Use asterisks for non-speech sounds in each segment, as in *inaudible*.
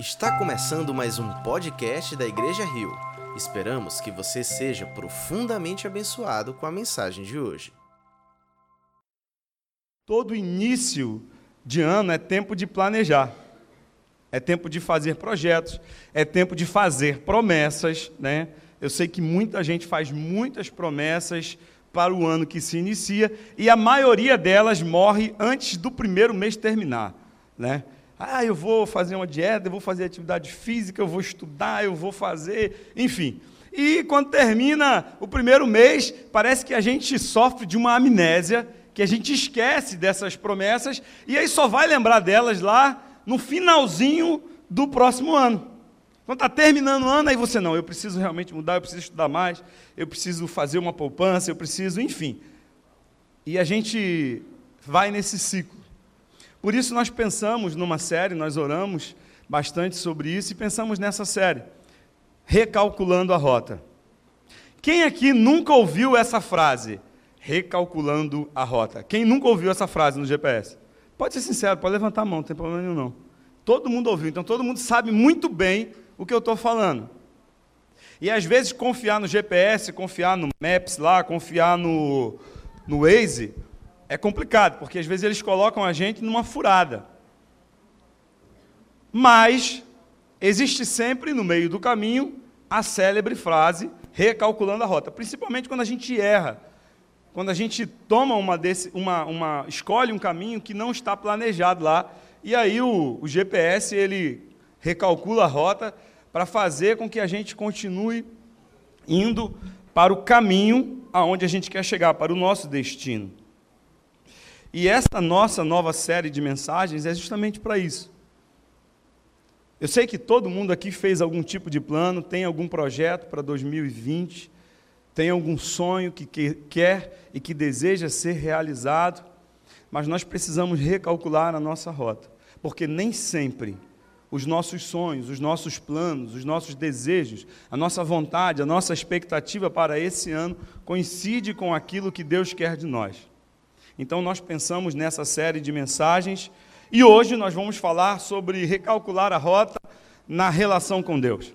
Está começando mais um podcast da Igreja Rio. Esperamos que você seja profundamente abençoado com a mensagem de hoje. Todo início de ano é tempo de planejar, é tempo de fazer projetos, é tempo de fazer promessas, né? Eu sei que muita gente faz muitas promessas para o ano que se inicia e a maioria delas morre antes do primeiro mês terminar, né? Ah, eu vou fazer uma dieta, eu vou fazer atividade física, eu vou estudar, eu vou fazer, enfim. E quando termina o primeiro mês, parece que a gente sofre de uma amnésia, que a gente esquece dessas promessas e aí só vai lembrar delas lá no finalzinho do próximo ano. Quando está terminando o ano, aí você não, eu preciso realmente mudar, eu preciso estudar mais, eu preciso fazer uma poupança, eu preciso, enfim. E a gente vai nesse ciclo. Por isso nós pensamos numa série, nós oramos bastante sobre isso e pensamos nessa série, Recalculando a Rota. Quem aqui nunca ouviu essa frase? Recalculando a rota. Quem nunca ouviu essa frase no GPS? Pode ser sincero, pode levantar a mão, não tem problema nenhum não. Todo mundo ouviu, então todo mundo sabe muito bem o que eu estou falando. E às vezes confiar no GPS, confiar no Maps lá, confiar no, no Waze, é complicado, porque às vezes eles colocam a gente numa furada. Mas existe sempre no meio do caminho a célebre frase recalculando a rota, principalmente quando a gente erra, quando a gente toma uma, desse, uma, uma escolhe um caminho que não está planejado lá, e aí o, o GPS ele recalcula a rota para fazer com que a gente continue indo para o caminho aonde a gente quer chegar, para o nosso destino. E esta nossa nova série de mensagens é justamente para isso. Eu sei que todo mundo aqui fez algum tipo de plano, tem algum projeto para 2020, tem algum sonho que quer e que deseja ser realizado, mas nós precisamos recalcular a nossa rota, porque nem sempre os nossos sonhos, os nossos planos, os nossos desejos, a nossa vontade, a nossa expectativa para esse ano coincide com aquilo que Deus quer de nós. Então, nós pensamos nessa série de mensagens e hoje nós vamos falar sobre recalcular a rota na relação com Deus.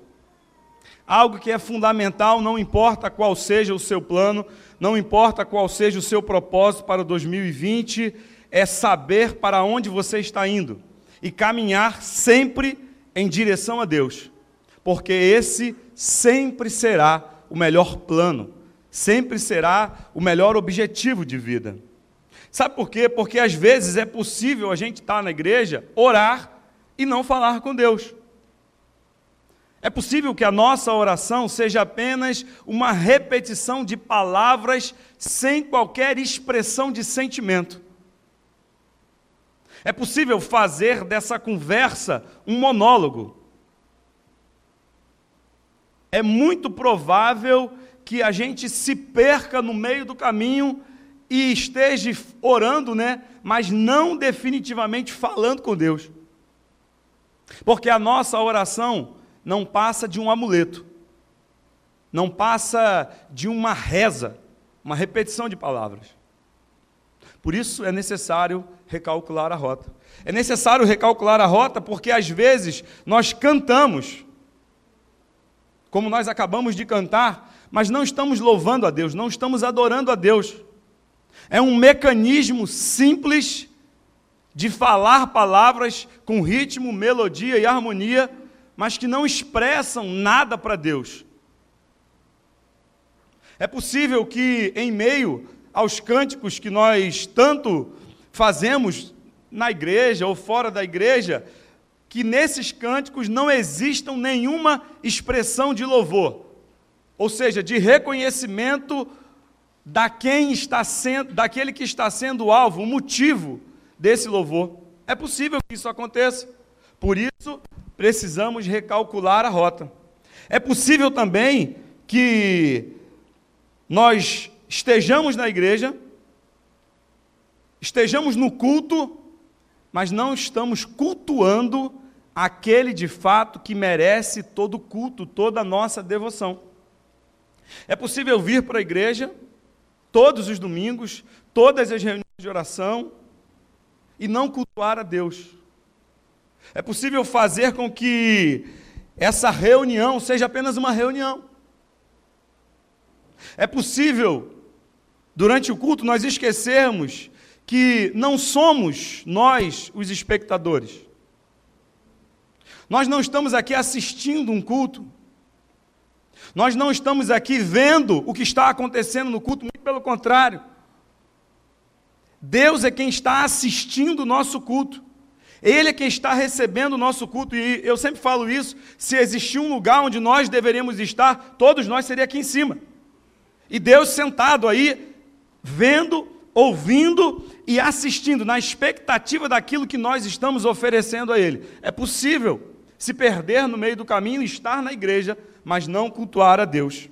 Algo que é fundamental, não importa qual seja o seu plano, não importa qual seja o seu propósito para 2020, é saber para onde você está indo e caminhar sempre em direção a Deus, porque esse sempre será o melhor plano, sempre será o melhor objetivo de vida. Sabe por quê? Porque às vezes é possível a gente estar na igreja, orar e não falar com Deus. É possível que a nossa oração seja apenas uma repetição de palavras sem qualquer expressão de sentimento. É possível fazer dessa conversa um monólogo. É muito provável que a gente se perca no meio do caminho e esteja orando, né, mas não definitivamente falando com Deus. Porque a nossa oração não passa de um amuleto, não passa de uma reza, uma repetição de palavras. Por isso é necessário recalcular a rota. É necessário recalcular a rota porque às vezes nós cantamos, como nós acabamos de cantar, mas não estamos louvando a Deus, não estamos adorando a Deus. É um mecanismo simples de falar palavras com ritmo, melodia e harmonia, mas que não expressam nada para Deus. É possível que, em meio aos cânticos que nós tanto fazemos na igreja ou fora da igreja, que nesses cânticos não existam nenhuma expressão de louvor, ou seja, de reconhecimento da quem está sendo, daquele que está sendo alvo, o motivo desse louvor. É possível que isso aconteça. Por isso, precisamos recalcular a rota. É possível também que nós estejamos na igreja, estejamos no culto, mas não estamos cultuando aquele de fato que merece todo culto, toda a nossa devoção. É possível vir para a igreja, todos os domingos, todas as reuniões de oração, e não cultuar a Deus. É possível fazer com que essa reunião seja apenas uma reunião. É possível, durante o culto, nós esquecermos que não somos nós os espectadores. Nós não estamos aqui assistindo um culto. Nós não estamos aqui vendo o que está acontecendo no culto, muito pelo contrário. Deus é quem está assistindo o nosso culto. Ele é quem está recebendo o nosso culto. E eu sempre falo isso: se existir um lugar onde nós deveríamos estar, todos nós seria aqui em cima. E Deus sentado aí, vendo, ouvindo e assistindo, na expectativa daquilo que nós estamos oferecendo a Ele. É possível se perder no meio do caminho e estar na igreja, mas não cultuar a Deus.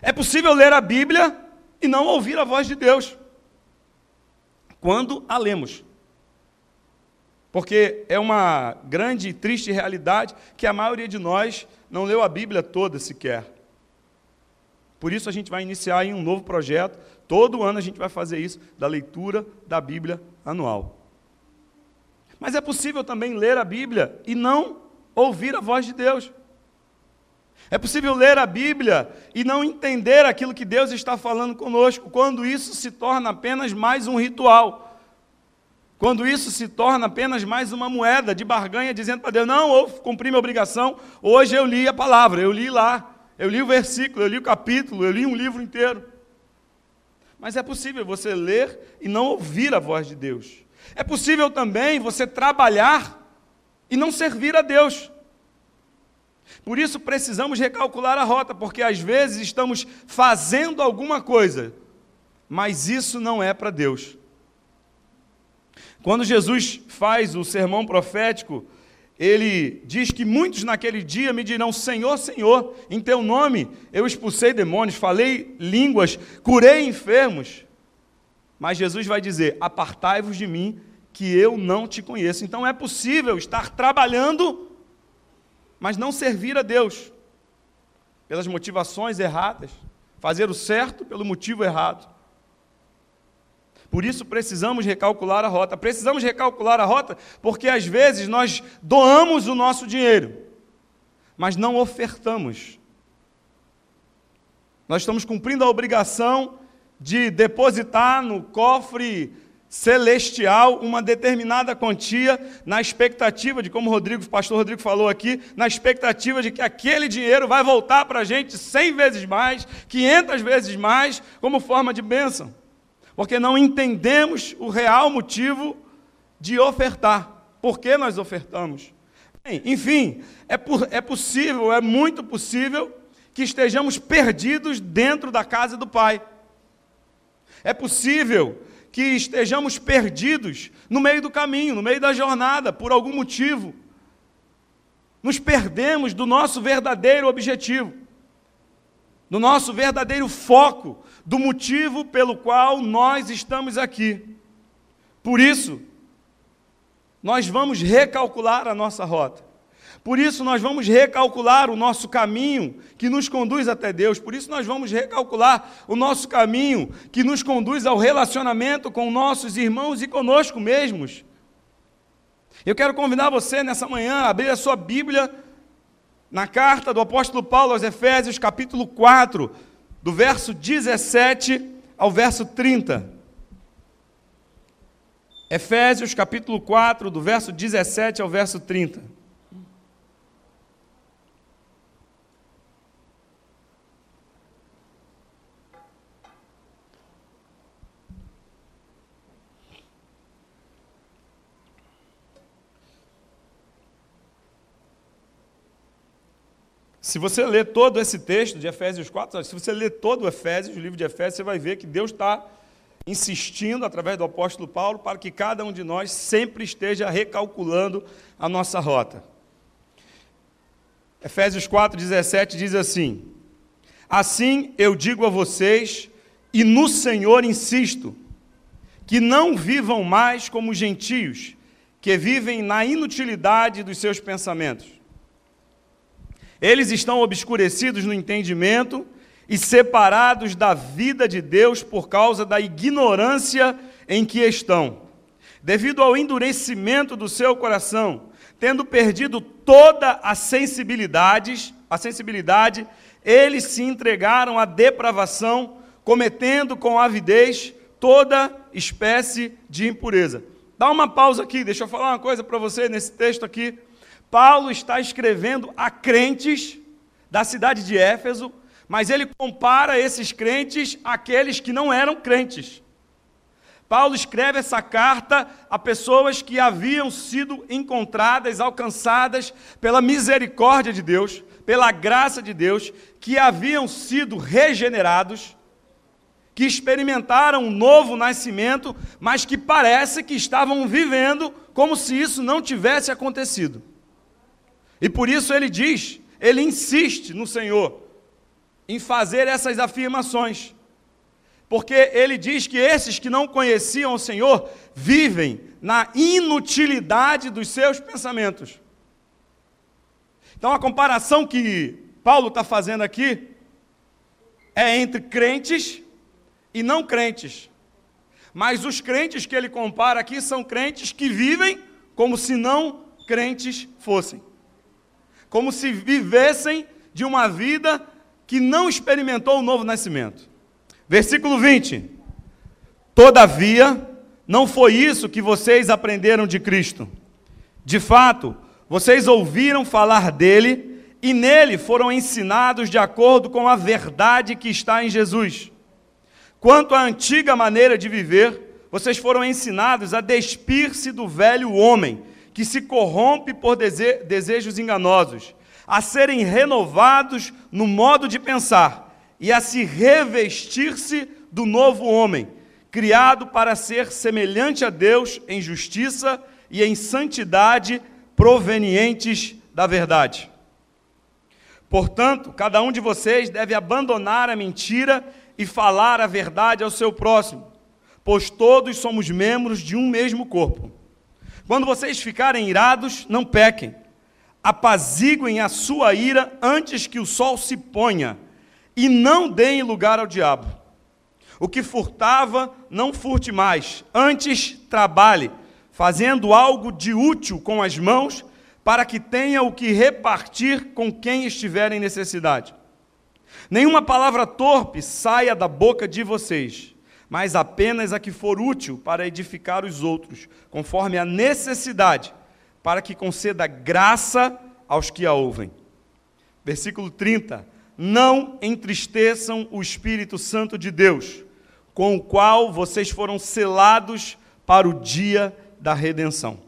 É possível ler a Bíblia e não ouvir a voz de Deus quando a lemos. Porque é uma grande e triste realidade que a maioria de nós não leu a Bíblia toda sequer. Por isso a gente vai iniciar em um novo projeto. Todo ano a gente vai fazer isso, da leitura da Bíblia anual. Mas é possível também ler a Bíblia e não ouvir a voz de Deus. É possível ler a Bíblia e não entender aquilo que Deus está falando conosco, quando isso se torna apenas mais um ritual. Quando isso se torna apenas mais uma moeda de barganha, dizendo para Deus: Não, eu cumpri minha obrigação, hoje eu li a palavra, eu li lá, eu li o versículo, eu li o capítulo, eu li um livro inteiro. Mas é possível você ler e não ouvir a voz de Deus. É possível também você trabalhar e não servir a Deus. Por isso precisamos recalcular a rota, porque às vezes estamos fazendo alguma coisa, mas isso não é para Deus. Quando Jesus faz o sermão profético, ele diz que muitos naquele dia me dirão: Senhor, Senhor, em teu nome eu expulsei demônios, falei línguas, curei enfermos. Mas Jesus vai dizer: Apartai-vos de mim, que eu não te conheço. Então é possível estar trabalhando, mas não servir a Deus pelas motivações erradas, fazer o certo pelo motivo errado. Por isso precisamos recalcular a rota. Precisamos recalcular a rota porque às vezes nós doamos o nosso dinheiro, mas não ofertamos. Nós estamos cumprindo a obrigação de depositar no cofre celestial uma determinada quantia na expectativa de, como o Rodrigo, pastor Rodrigo falou aqui, na expectativa de que aquele dinheiro vai voltar para a gente cem vezes mais, quinhentas vezes mais, como forma de bênção. Porque não entendemos o real motivo de ofertar. Por que nós ofertamos? Bem, enfim, é, por, é possível, é muito possível que estejamos perdidos dentro da casa do Pai. É possível que estejamos perdidos no meio do caminho, no meio da jornada, por algum motivo. Nos perdemos do nosso verdadeiro objetivo, do nosso verdadeiro foco, do motivo pelo qual nós estamos aqui. Por isso, nós vamos recalcular a nossa rota. Por isso, nós vamos recalcular o nosso caminho que nos conduz até Deus. Por isso, nós vamos recalcular o nosso caminho que nos conduz ao relacionamento com nossos irmãos e conosco mesmos. Eu quero convidar você nessa manhã a abrir a sua Bíblia na carta do apóstolo Paulo aos Efésios, capítulo 4, do verso 17 ao verso 30. Efésios, capítulo 4, do verso 17 ao verso 30. Se você ler todo esse texto de Efésios 4, se você ler todo o Efésios, o livro de Efésios, você vai ver que Deus está insistindo através do apóstolo Paulo para que cada um de nós sempre esteja recalculando a nossa rota. Efésios 4:17 diz assim: Assim eu digo a vocês, e no Senhor insisto, que não vivam mais como gentios, que vivem na inutilidade dos seus pensamentos eles estão obscurecidos no entendimento e separados da vida de Deus por causa da ignorância em que estão. Devido ao endurecimento do seu coração, tendo perdido toda a sensibilidade, a sensibilidade, eles se entregaram à depravação, cometendo com avidez toda espécie de impureza. Dá uma pausa aqui, deixa eu falar uma coisa para você nesse texto aqui. Paulo está escrevendo a crentes da cidade de Éfeso, mas ele compara esses crentes àqueles que não eram crentes. Paulo escreve essa carta a pessoas que haviam sido encontradas, alcançadas pela misericórdia de Deus, pela graça de Deus, que haviam sido regenerados, que experimentaram um novo nascimento, mas que parece que estavam vivendo como se isso não tivesse acontecido. E por isso ele diz, ele insiste no Senhor em fazer essas afirmações. Porque ele diz que esses que não conheciam o Senhor vivem na inutilidade dos seus pensamentos. Então a comparação que Paulo está fazendo aqui é entre crentes e não crentes. Mas os crentes que ele compara aqui são crentes que vivem como se não crentes fossem. Como se vivessem de uma vida que não experimentou o novo nascimento. Versículo 20. Todavia, não foi isso que vocês aprenderam de Cristo. De fato, vocês ouviram falar dele e nele foram ensinados de acordo com a verdade que está em Jesus. Quanto à antiga maneira de viver, vocês foram ensinados a despir-se do velho homem, que se corrompe por dese desejos enganosos, a serem renovados no modo de pensar e a se revestir-se do novo homem, criado para ser semelhante a Deus em justiça e em santidade provenientes da verdade. Portanto, cada um de vocês deve abandonar a mentira e falar a verdade ao seu próximo, pois todos somos membros de um mesmo corpo. Quando vocês ficarem irados, não pequem. Apaziguem a sua ira antes que o sol se ponha, e não deem lugar ao diabo. O que furtava, não furte mais, antes trabalhe fazendo algo de útil com as mãos, para que tenha o que repartir com quem estiver em necessidade. Nenhuma palavra torpe saia da boca de vocês, mas apenas a que for útil para edificar os outros, conforme a necessidade, para que conceda graça aos que a ouvem. Versículo 30. Não entristeçam o Espírito Santo de Deus, com o qual vocês foram selados para o dia da redenção.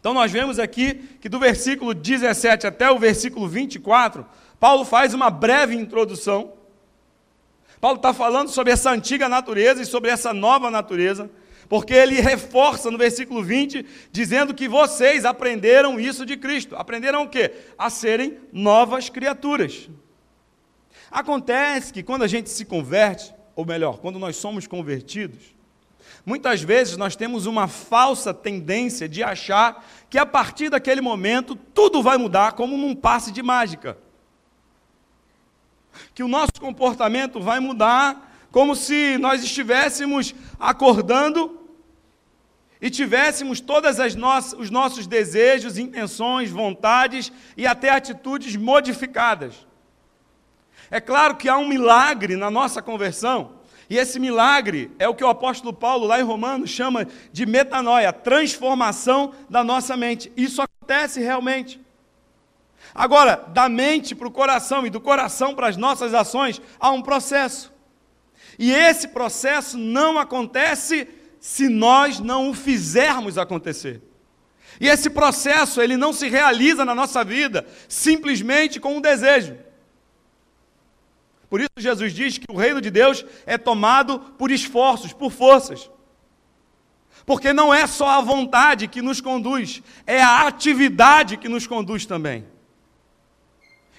Então nós vemos aqui que do versículo 17 até o versículo 24, Paulo faz uma breve introdução. Paulo está falando sobre essa antiga natureza e sobre essa nova natureza, porque ele reforça no versículo 20, dizendo que vocês aprenderam isso de Cristo. Aprenderam o quê? A serem novas criaturas. Acontece que quando a gente se converte, ou melhor, quando nós somos convertidos, Muitas vezes nós temos uma falsa tendência de achar que a partir daquele momento tudo vai mudar como num passe de mágica. Que o nosso comportamento vai mudar como se nós estivéssemos acordando e tivéssemos todos os nossos desejos, intenções, vontades e até atitudes modificadas. É claro que há um milagre na nossa conversão. E esse milagre é o que o apóstolo Paulo, lá em Romanos, chama de metanoia, transformação da nossa mente. Isso acontece realmente. Agora, da mente para o coração e do coração para as nossas ações, há um processo. E esse processo não acontece se nós não o fizermos acontecer. E esse processo, ele não se realiza na nossa vida simplesmente com um desejo. Por isso Jesus diz que o reino de Deus é tomado por esforços, por forças. Porque não é só a vontade que nos conduz, é a atividade que nos conduz também.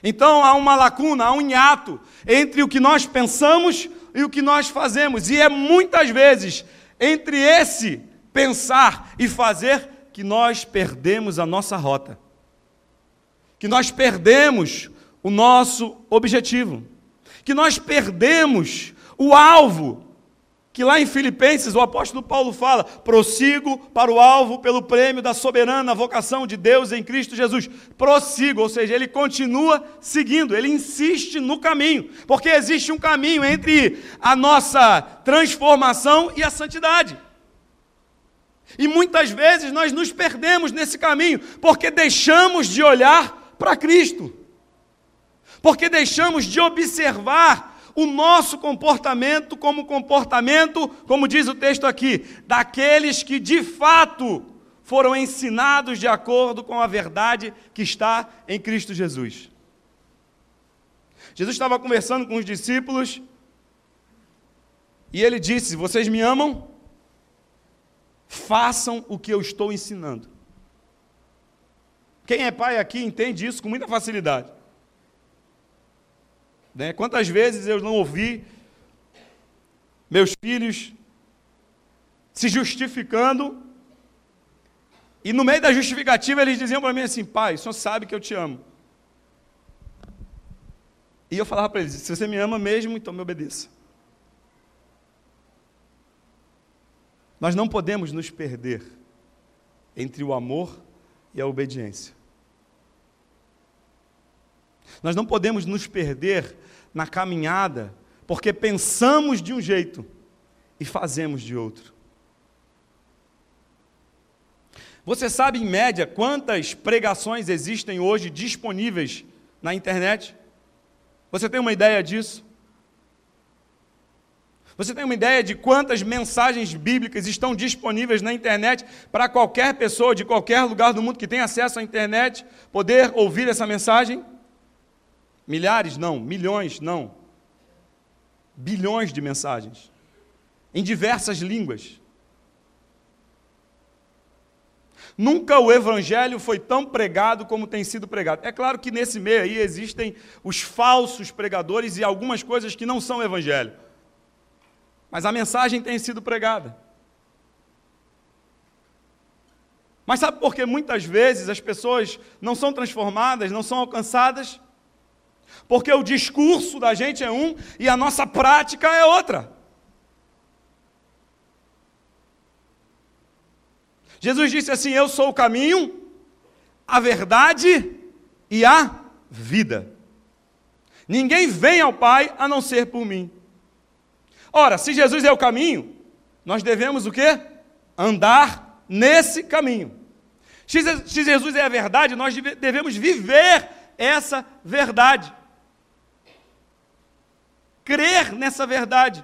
Então há uma lacuna, há um hiato entre o que nós pensamos e o que nós fazemos. E é muitas vezes entre esse pensar e fazer que nós perdemos a nossa rota. Que nós perdemos o nosso objetivo que nós perdemos o alvo que lá em Filipenses o apóstolo Paulo fala: prossigo para o alvo pelo prêmio da soberana vocação de Deus em Cristo Jesus. Prossigo, ou seja, ele continua seguindo, ele insiste no caminho, porque existe um caminho entre a nossa transformação e a santidade. E muitas vezes nós nos perdemos nesse caminho, porque deixamos de olhar para Cristo, porque deixamos de observar o nosso comportamento como comportamento, como diz o texto aqui, daqueles que de fato foram ensinados de acordo com a verdade que está em Cristo Jesus. Jesus estava conversando com os discípulos e ele disse: Vocês me amam? Façam o que eu estou ensinando. Quem é pai aqui entende isso com muita facilidade. Né? Quantas vezes eu não ouvi meus filhos se justificando e no meio da justificativa eles diziam para mim assim: Pai, o senhor sabe que eu te amo. E eu falava para eles: Se você me ama mesmo, então me obedeça. Nós não podemos nos perder entre o amor e a obediência. Nós não podemos nos perder na caminhada porque pensamos de um jeito e fazemos de outro. Você sabe, em média, quantas pregações existem hoje disponíveis na internet? Você tem uma ideia disso? Você tem uma ideia de quantas mensagens bíblicas estão disponíveis na internet para qualquer pessoa de qualquer lugar do mundo que tenha acesso à internet poder ouvir essa mensagem? Milhares? Não. Milhões? Não. Bilhões de mensagens. Em diversas línguas. Nunca o evangelho foi tão pregado como tem sido pregado. É claro que nesse meio aí existem os falsos pregadores e algumas coisas que não são evangelho. Mas a mensagem tem sido pregada. Mas sabe por que muitas vezes as pessoas não são transformadas, não são alcançadas? Porque o discurso da gente é um e a nossa prática é outra. Jesus disse assim: Eu sou o caminho, a verdade e a vida. Ninguém vem ao Pai a não ser por mim. Ora, se Jesus é o caminho, nós devemos o quê? Andar nesse caminho. Se Jesus é a verdade, nós devemos viver essa verdade crer nessa verdade.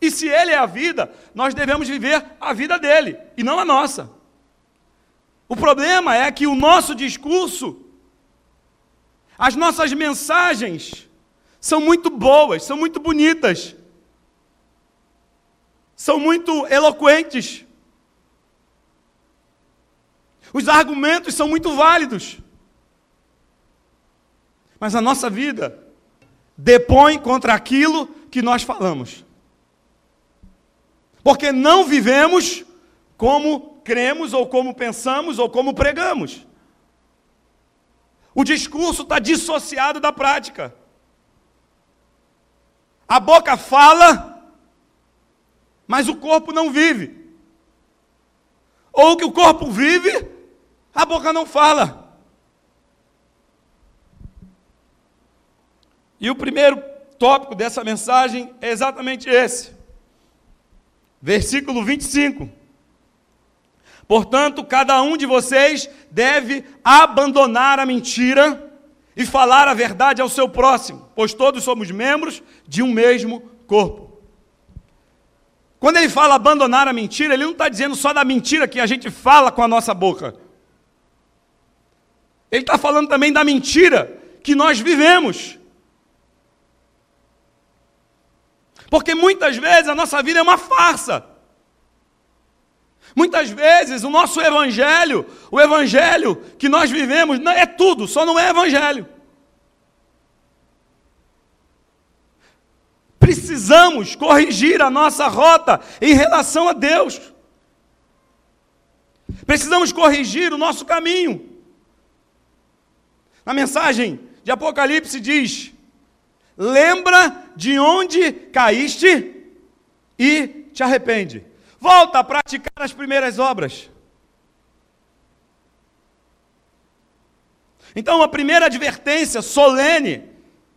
E se Ele é a vida, nós devemos viver a vida dele e não a nossa. O problema é que o nosso discurso, as nossas mensagens, são muito boas, são muito bonitas, são muito eloquentes. Os argumentos são muito válidos. Mas a nossa vida depõe contra aquilo que nós falamos. Porque não vivemos como cremos, ou como pensamos, ou como pregamos. O discurso está dissociado da prática. A boca fala, mas o corpo não vive. Ou que o corpo vive, a boca não fala. E o primeiro tópico dessa mensagem é exatamente esse. Versículo 25. Portanto, cada um de vocês deve abandonar a mentira e falar a verdade ao seu próximo, pois todos somos membros de um mesmo corpo. Quando ele fala abandonar a mentira, ele não está dizendo só da mentira que a gente fala com a nossa boca. Ele está falando também da mentira que nós vivemos. Porque muitas vezes a nossa vida é uma farsa. Muitas vezes o nosso evangelho, o evangelho que nós vivemos, é tudo, só não é evangelho. Precisamos corrigir a nossa rota em relação a Deus. Precisamos corrigir o nosso caminho. Na mensagem de Apocalipse diz: Lembra de onde caíste e te arrepende. Volta a praticar as primeiras obras. Então, a primeira advertência solene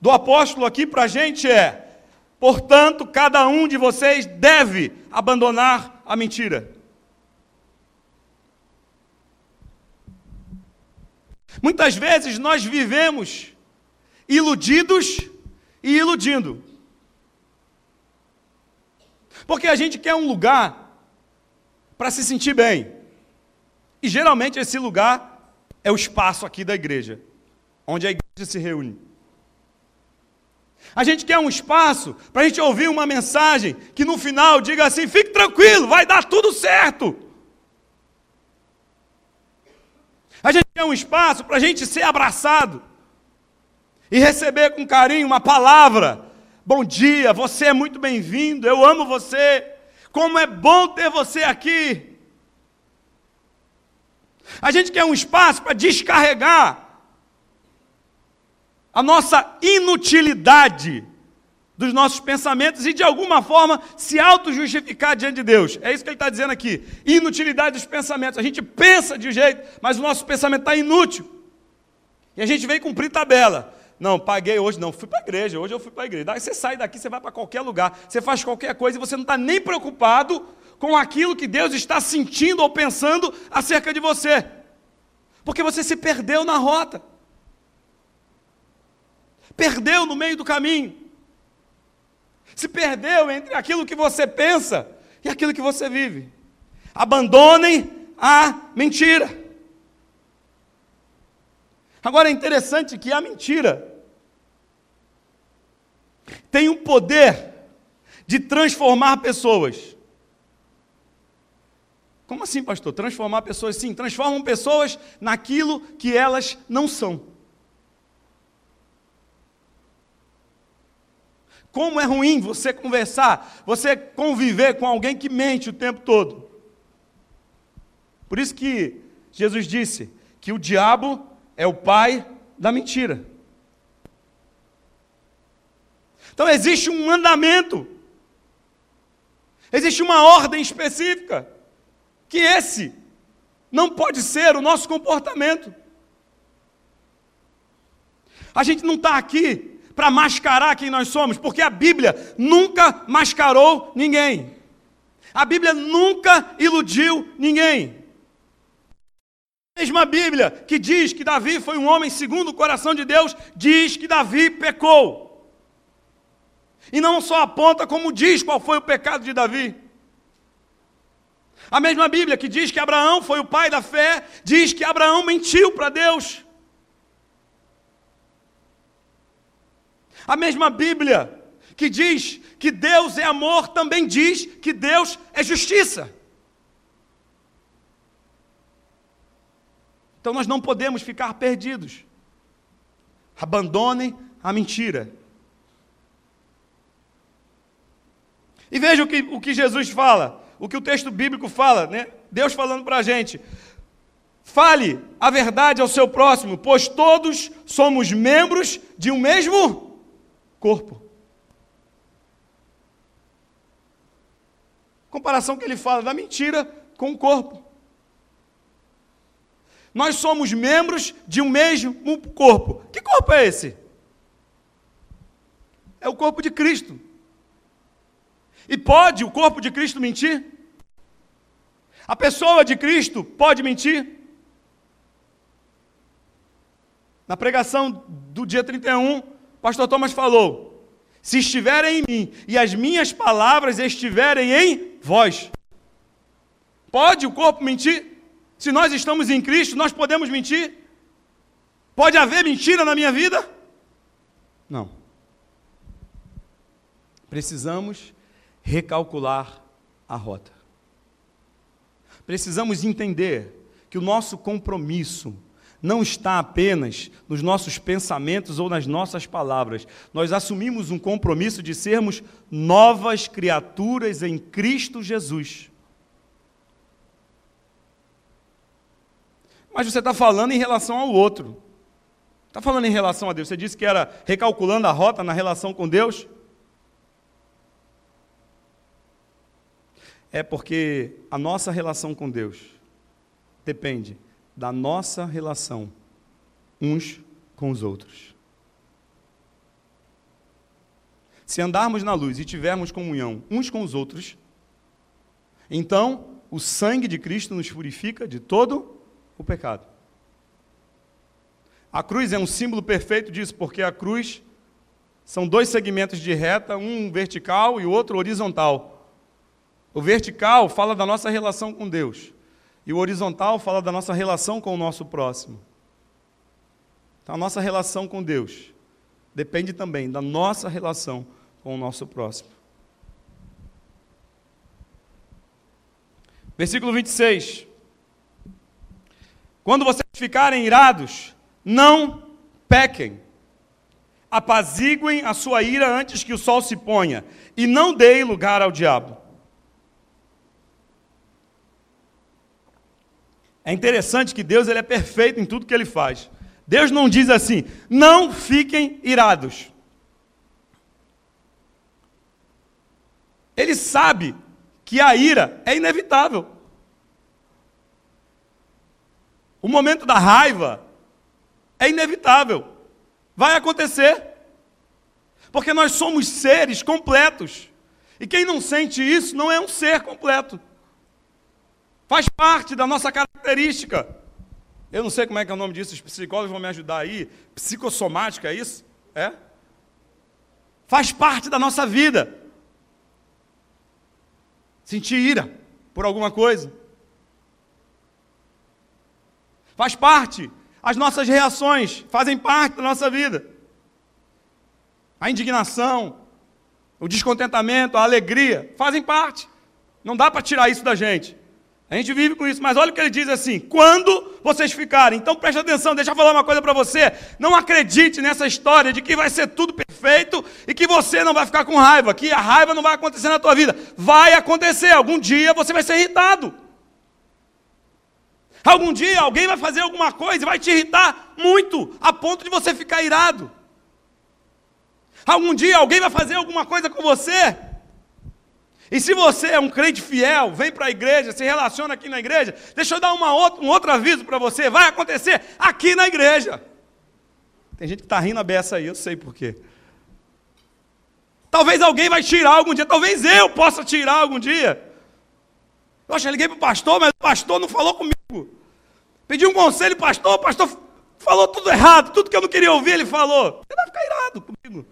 do apóstolo aqui para a gente é: portanto, cada um de vocês deve abandonar a mentira. Muitas vezes nós vivemos iludidos e iludindo. Porque a gente quer um lugar para se sentir bem. E geralmente esse lugar é o espaço aqui da igreja, onde a igreja se reúne. A gente quer um espaço para a gente ouvir uma mensagem que no final diga assim: fique tranquilo, vai dar tudo certo. A gente quer um espaço para a gente ser abraçado e receber com carinho uma palavra. Bom dia, você é muito bem-vindo, eu amo você. Como é bom ter você aqui. A gente quer um espaço para descarregar a nossa inutilidade dos nossos pensamentos e, de alguma forma, se auto-justificar diante de Deus. É isso que ele está dizendo aqui. Inutilidade dos pensamentos. A gente pensa de um jeito, mas o nosso pensamento está inútil. E a gente vem cumprir tabela. Não, paguei hoje, não, fui para a igreja, hoje eu fui para a igreja. Daí você sai daqui, você vai para qualquer lugar, você faz qualquer coisa e você não está nem preocupado com aquilo que Deus está sentindo ou pensando acerca de você. Porque você se perdeu na rota. Perdeu no meio do caminho se perdeu entre aquilo que você pensa e aquilo que você vive. Abandonem a mentira. Agora é interessante que a mentira tem o poder de transformar pessoas. Como assim, pastor? Transformar pessoas? Sim, transformam pessoas naquilo que elas não são. Como é ruim você conversar, você conviver com alguém que mente o tempo todo. Por isso que Jesus disse que o diabo é o pai da mentira. Então existe um mandamento, existe uma ordem específica, que esse não pode ser o nosso comportamento. A gente não está aqui para mascarar quem nós somos, porque a Bíblia nunca mascarou ninguém. A Bíblia nunca iludiu ninguém. A mesma Bíblia que diz que Davi foi um homem segundo o coração de Deus, diz que Davi pecou. E não só aponta como diz qual foi o pecado de Davi. A mesma Bíblia que diz que Abraão foi o pai da fé, diz que Abraão mentiu para Deus. A mesma Bíblia que diz que Deus é amor também diz que Deus é justiça. Então nós não podemos ficar perdidos. Abandonem a mentira. E veja o que, o que Jesus fala, o que o texto bíblico fala, né? Deus falando para a gente. Fale a verdade ao seu próximo, pois todos somos membros de um mesmo corpo. Comparação que ele fala da mentira com o corpo. Nós somos membros de um mesmo corpo. Que corpo é esse? É o corpo de Cristo. E pode o corpo de Cristo mentir? A pessoa de Cristo pode mentir? Na pregação do dia 31, pastor Thomas falou: se estiverem em mim e as minhas palavras estiverem em vós. Pode o corpo mentir? Se nós estamos em Cristo, nós podemos mentir? Pode haver mentira na minha vida? Não. Precisamos recalcular a rota. Precisamos entender que o nosso compromisso não está apenas nos nossos pensamentos ou nas nossas palavras. Nós assumimos um compromisso de sermos novas criaturas em Cristo Jesus. Mas você está falando em relação ao outro. Está falando em relação a Deus. Você disse que era recalculando a rota na relação com Deus. É porque a nossa relação com Deus depende da nossa relação uns com os outros. Se andarmos na luz e tivermos comunhão uns com os outros, então o sangue de Cristo nos purifica de todo o pecado. A cruz é um símbolo perfeito disso, porque a cruz são dois segmentos de reta, um vertical e o outro horizontal. O vertical fala da nossa relação com Deus, e o horizontal fala da nossa relação com o nosso próximo. Então, a nossa relação com Deus depende também da nossa relação com o nosso próximo. Versículo 26. Quando vocês ficarem irados, não pequem. Apaziguem a sua ira antes que o sol se ponha, e não deem lugar ao diabo. É interessante que Deus ele é perfeito em tudo que ele faz. Deus não diz assim, não fiquem irados. Ele sabe que a ira é inevitável. O momento da raiva é inevitável. Vai acontecer. Porque nós somos seres completos. E quem não sente isso não é um ser completo. Faz parte da nossa característica. Eu não sei como é que é o nome disso, os psicólogos vão me ajudar aí. Psicossomática, é isso? É? Faz parte da nossa vida sentir ira por alguma coisa. Faz parte. As nossas reações fazem parte da nossa vida. A indignação, o descontentamento, a alegria fazem parte. Não dá para tirar isso da gente. A gente vive com isso, mas olha o que ele diz assim: quando vocês ficarem, então preste atenção, deixa eu falar uma coisa para você. Não acredite nessa história de que vai ser tudo perfeito e que você não vai ficar com raiva, que a raiva não vai acontecer na tua vida. Vai acontecer, algum dia você vai ser irritado. Algum dia alguém vai fazer alguma coisa e vai te irritar muito, a ponto de você ficar irado. Algum dia alguém vai fazer alguma coisa com você e se você é um crente fiel, vem para a igreja, se relaciona aqui na igreja, deixa eu dar uma outra, um outro aviso para você, vai acontecer aqui na igreja. Tem gente que está rindo a beça aí, eu sei por quê. Talvez alguém vai tirar algum dia, talvez eu possa tirar algum dia. Eu acho que liguei para o pastor, mas o pastor não falou comigo. Pedi um conselho, pastor, o pastor falou tudo errado, tudo que eu não queria ouvir, ele falou. Ele vai ficar irado comigo.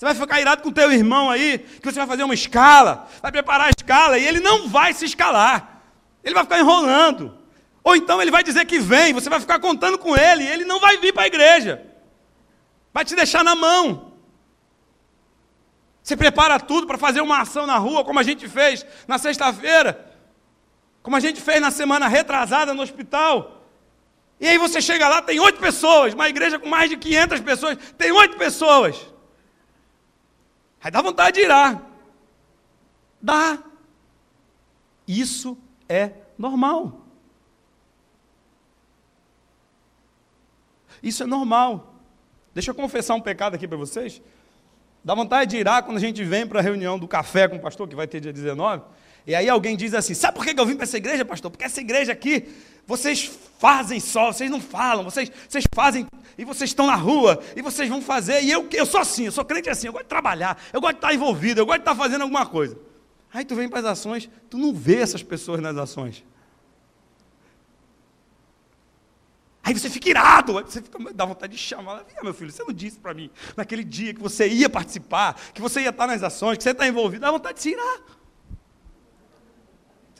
Você vai ficar irado com o teu irmão aí, que você vai fazer uma escala, vai preparar a escala e ele não vai se escalar. Ele vai ficar enrolando. Ou então ele vai dizer que vem, você vai ficar contando com ele e ele não vai vir para a igreja. Vai te deixar na mão. Você prepara tudo para fazer uma ação na rua, como a gente fez na sexta-feira, como a gente fez na semana retrasada no hospital. E aí você chega lá, tem oito pessoas, uma igreja com mais de 500 pessoas, tem oito pessoas. Aí dá vontade de irar. Dá. Isso é normal. Isso é normal. Deixa eu confessar um pecado aqui para vocês. Dá vontade de irar quando a gente vem para a reunião do café com o pastor, que vai ter dia 19. E aí alguém diz assim: Sabe por que eu vim para essa igreja, pastor? Porque essa igreja aqui, vocês fazem só, vocês não falam, vocês, vocês fazem, e vocês estão na rua, e vocês vão fazer. E eu, eu sou assim, eu sou crente assim, eu gosto de trabalhar, eu gosto de estar envolvido, eu gosto de estar fazendo alguma coisa. Aí tu vem para as ações, tu não vê essas pessoas nas ações. Aí você fica irado, você fica, dá vontade de chamar. meu filho, você não disse para mim naquele dia que você ia participar, que você ia estar nas ações, que você está envolvido, dá vontade de se irar.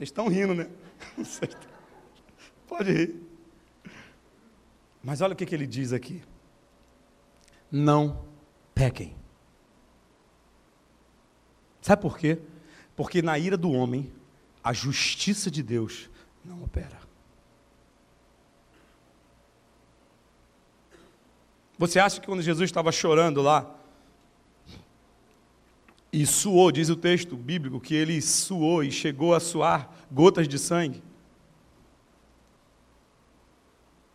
Vocês estão rindo, né? *laughs* Pode rir. Mas olha o que, que ele diz aqui. Não pequem. Sabe por quê? Porque na ira do homem, a justiça de Deus não opera. Você acha que quando Jesus estava chorando lá, e suou, diz o texto bíblico, que ele suou e chegou a suar gotas de sangue.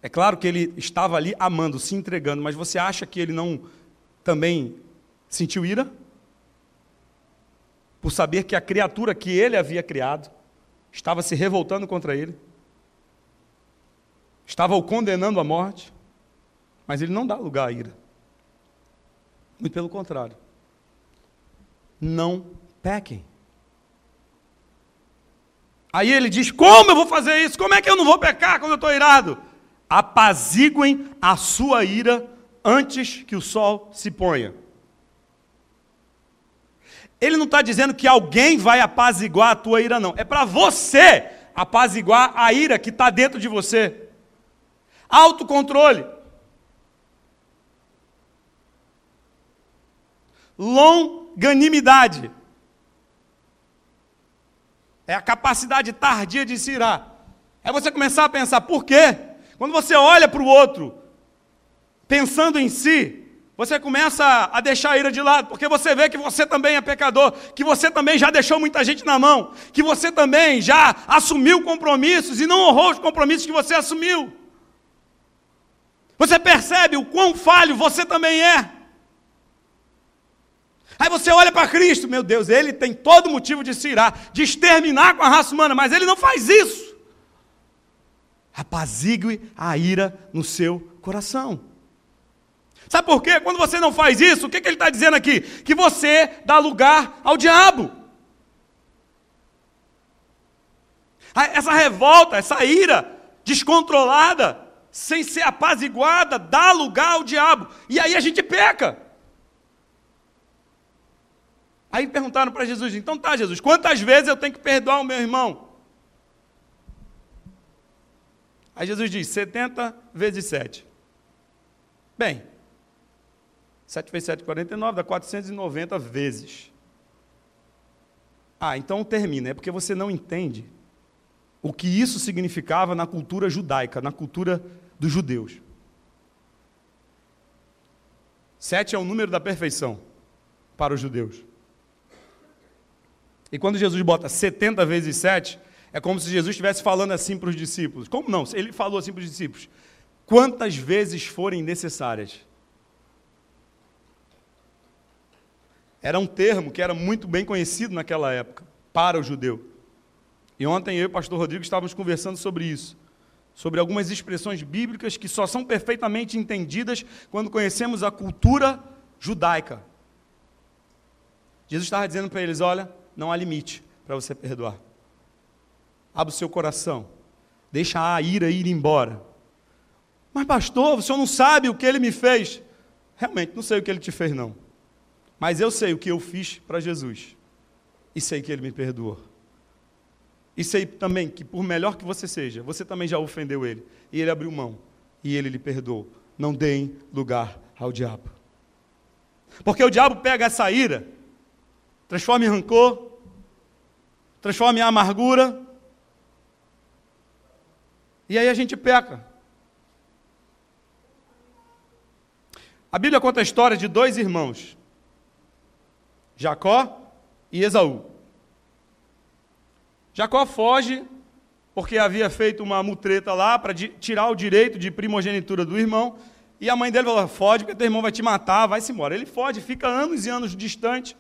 É claro que ele estava ali amando, se entregando, mas você acha que ele não também sentiu ira? por saber que a criatura que ele havia criado estava se revoltando contra ele, estava o condenando à morte, mas ele não dá lugar à ira. Muito pelo contrário. Não pequem. Aí ele diz: Como eu vou fazer isso? Como é que eu não vou pecar quando eu estou irado? Apaziguem a sua ira antes que o sol se ponha. Ele não está dizendo que alguém vai apaziguar a tua ira, não. É para você apaziguar a ira que está dentro de você. Autocontrole. Longanimidade. É a capacidade tardia de se irar. É você começar a pensar, por quê? Quando você olha para o outro, pensando em si, você começa a deixar a ira de lado, porque você vê que você também é pecador, que você também já deixou muita gente na mão, que você também já assumiu compromissos e não honrou os compromissos que você assumiu. Você percebe o quão falho você também é. Aí você olha para Cristo, meu Deus, ele tem todo motivo de se irar, de exterminar com a raça humana, mas ele não faz isso. Apazigue a ira no seu coração. Sabe por quê? Quando você não faz isso, o que, que ele está dizendo aqui? Que você dá lugar ao diabo. Essa revolta, essa ira descontrolada, sem ser apaziguada, dá lugar ao diabo. E aí a gente peca. Aí perguntaram para Jesus: então tá, Jesus, quantas vezes eu tenho que perdoar o meu irmão? Aí Jesus diz: 70 vezes 7. Bem, 7 vezes 7, 49, dá 490 vezes. Ah, então termina. É porque você não entende o que isso significava na cultura judaica, na cultura dos judeus. Sete é o número da perfeição para os judeus. E quando Jesus bota 70 vezes 7, é como se Jesus estivesse falando assim para os discípulos. Como não? Ele falou assim para os discípulos: quantas vezes forem necessárias. Era um termo que era muito bem conhecido naquela época, para o judeu. E ontem eu e o pastor Rodrigo estávamos conversando sobre isso, sobre algumas expressões bíblicas que só são perfeitamente entendidas quando conhecemos a cultura judaica. Jesus estava dizendo para eles: olha, não há limite para você perdoar. Abra o seu coração, deixa a ira ir embora. Mas, pastor, o senhor não sabe o que ele me fez. Realmente, não sei o que ele te fez, não. Mas eu sei o que eu fiz para Jesus. E sei que Ele me perdoou. E sei também que, por melhor que você seja, você também já ofendeu Ele. E Ele abriu mão. E Ele lhe perdoou. Não deem lugar ao diabo. Porque o diabo pega essa ira, transforma em rancor, transforma em amargura. E aí a gente peca. A Bíblia conta a história de dois irmãos. Jacó e Esaú. Jacó foge porque havia feito uma mutreta lá para tirar o direito de primogenitura do irmão. E a mãe dele falou: Foge, porque teu irmão vai te matar, vai-se embora. Ele foge, fica anos e anos distante.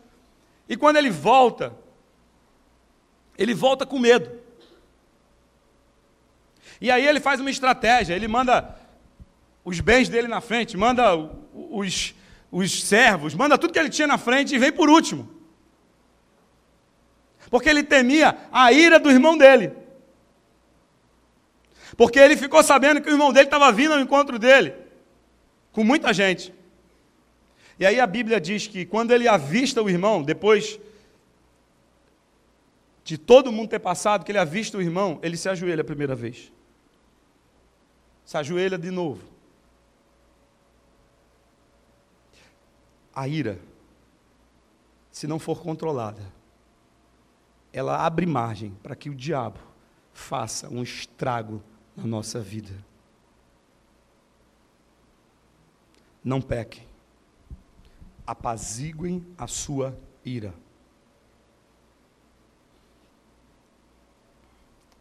E quando ele volta, ele volta com medo. E aí ele faz uma estratégia, ele manda os bens dele na frente, manda os, os servos, manda tudo que ele tinha na frente e vem por último. Porque ele temia a ira do irmão dele. Porque ele ficou sabendo que o irmão dele estava vindo ao encontro dele, com muita gente. E aí a Bíblia diz que quando ele avista o irmão, depois de todo mundo ter passado, que ele avista o irmão, ele se ajoelha a primeira vez. Se ajoelha de novo. a ira, se não for controlada, ela abre margem para que o diabo faça um estrago na nossa vida. Não pequem, apaziguem a sua ira.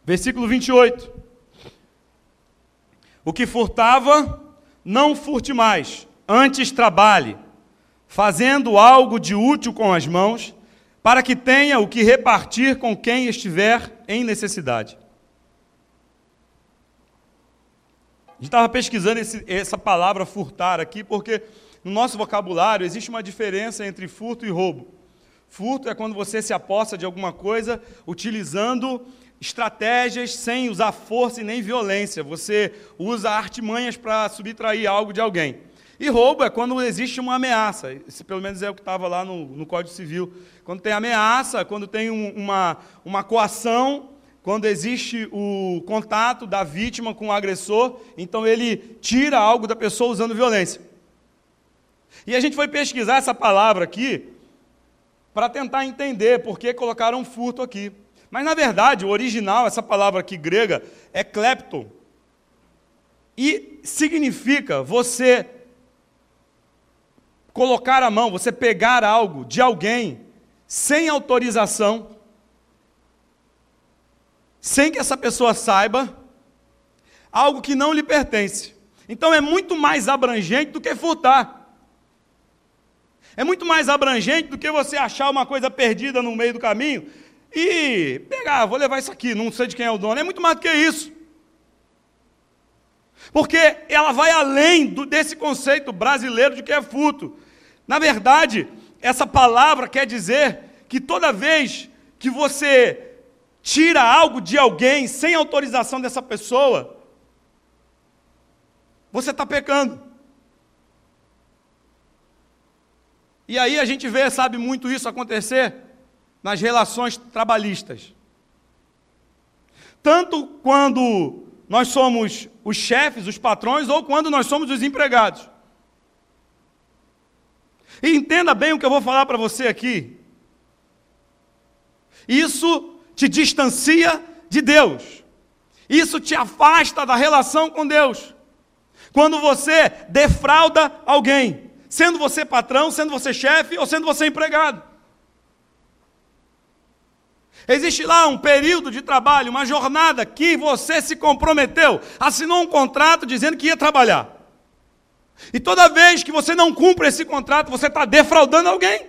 Versículo 28. O que furtava, não furte mais, antes trabalhe fazendo algo de útil com as mãos, para que tenha o que repartir com quem estiver em necessidade. A gente estava pesquisando esse, essa palavra furtar aqui, porque no nosso vocabulário existe uma diferença entre furto e roubo. Furto é quando você se aposta de alguma coisa utilizando estratégias sem usar força e nem violência. Você usa artimanhas para subtrair algo de alguém. E roubo é quando existe uma ameaça. Esse, pelo menos é o que estava lá no, no, Código Civil. Quando tem ameaça, quando tem um, uma, uma coação, quando existe o contato da vítima com o agressor, então ele tira algo da pessoa usando violência. E a gente foi pesquisar essa palavra aqui para tentar entender por que colocaram furto aqui. Mas, na verdade, o original, essa palavra aqui grega, é klepton. E significa você colocar a mão, você pegar algo de alguém sem autorização, sem que essa pessoa saiba, algo que não lhe pertence. Então é muito mais abrangente do que furtar. É muito mais abrangente do que você achar uma coisa perdida no meio do caminho e pegar, vou levar isso aqui, não sei de quem é o dono. É muito mais do que isso. Porque ela vai além do, desse conceito brasileiro de que é furto. Na verdade, essa palavra quer dizer que toda vez que você tira algo de alguém sem autorização dessa pessoa, você está pecando. E aí a gente vê, sabe, muito isso acontecer nas relações trabalhistas. Tanto quando nós somos os chefes, os patrões, ou quando nós somos os empregados. E entenda bem o que eu vou falar para você aqui. Isso te distancia de Deus. Isso te afasta da relação com Deus. Quando você defrauda alguém, sendo você patrão, sendo você chefe ou sendo você empregado. Existe lá um período de trabalho, uma jornada que você se comprometeu, assinou um contrato dizendo que ia trabalhar. E toda vez que você não cumpre esse contrato, você está defraudando alguém.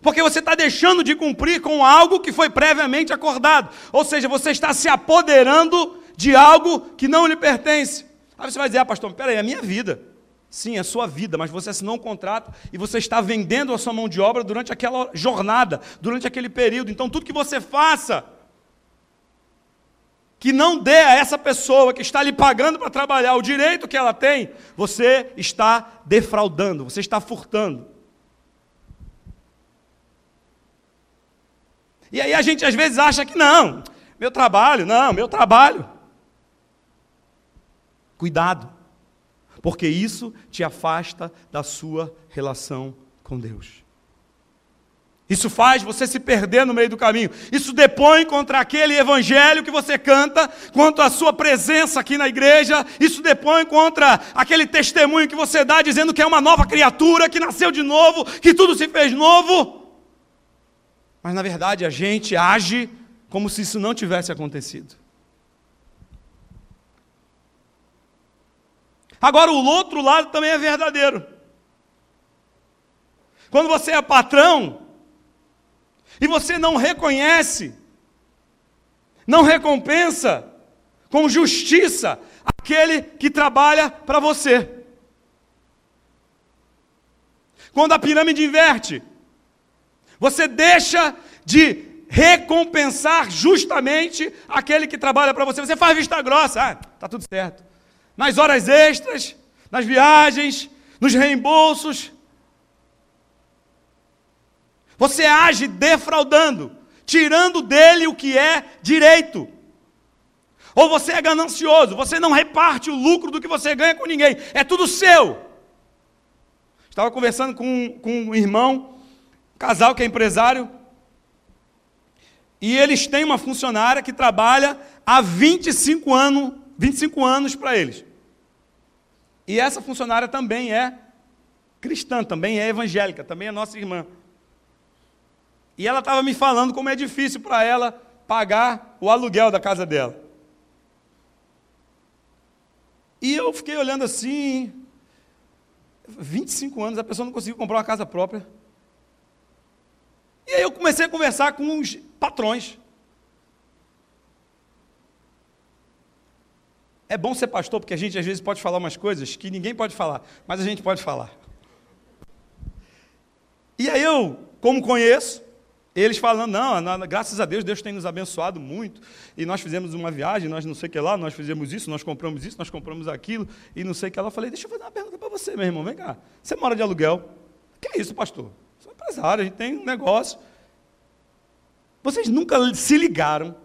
Porque você está deixando de cumprir com algo que foi previamente acordado. Ou seja, você está se apoderando de algo que não lhe pertence. Aí você vai dizer, ah, pastor, peraí, é a minha vida. Sim, é sua vida, mas você assinou um contrato e você está vendendo a sua mão de obra durante aquela jornada, durante aquele período. Então, tudo que você faça, que não dê a essa pessoa que está lhe pagando para trabalhar o direito que ela tem, você está defraudando, você está furtando. E aí a gente às vezes acha que não, meu trabalho, não, meu trabalho. Cuidado porque isso te afasta da sua relação com Deus. Isso faz você se perder no meio do caminho. Isso depõe contra aquele evangelho que você canta, contra a sua presença aqui na igreja. Isso depõe contra aquele testemunho que você dá dizendo que é uma nova criatura, que nasceu de novo, que tudo se fez novo. Mas na verdade a gente age como se isso não tivesse acontecido. Agora, o outro lado também é verdadeiro. Quando você é patrão e você não reconhece, não recompensa com justiça aquele que trabalha para você. Quando a pirâmide inverte, você deixa de recompensar justamente aquele que trabalha para você. Você faz vista grossa, ah, tá tudo certo nas horas extras, nas viagens, nos reembolsos. Você age defraudando, tirando dele o que é direito. Ou você é ganancioso, você não reparte o lucro do que você ganha com ninguém, é tudo seu. Estava conversando com, com um irmão, um casal que é empresário, e eles têm uma funcionária que trabalha há 25 anos, 25 anos para eles. E essa funcionária também é cristã, também é evangélica, também é nossa irmã. E ela estava me falando como é difícil para ela pagar o aluguel da casa dela. E eu fiquei olhando assim, 25 anos, a pessoa não conseguiu comprar uma casa própria. E aí eu comecei a conversar com os patrões. É bom ser pastor, porque a gente às vezes pode falar umas coisas que ninguém pode falar, mas a gente pode falar. E aí eu, como conheço, eles falando, não, graças a Deus, Deus tem nos abençoado muito, e nós fizemos uma viagem, nós não sei o que lá, nós fizemos isso, nós compramos isso, nós compramos aquilo, e não sei o que lá. Eu falei, deixa eu fazer uma pergunta para você, meu irmão, vem cá. Você mora de aluguel? Que é isso, pastor? Sou empresário, a gente tem um negócio. Vocês nunca se ligaram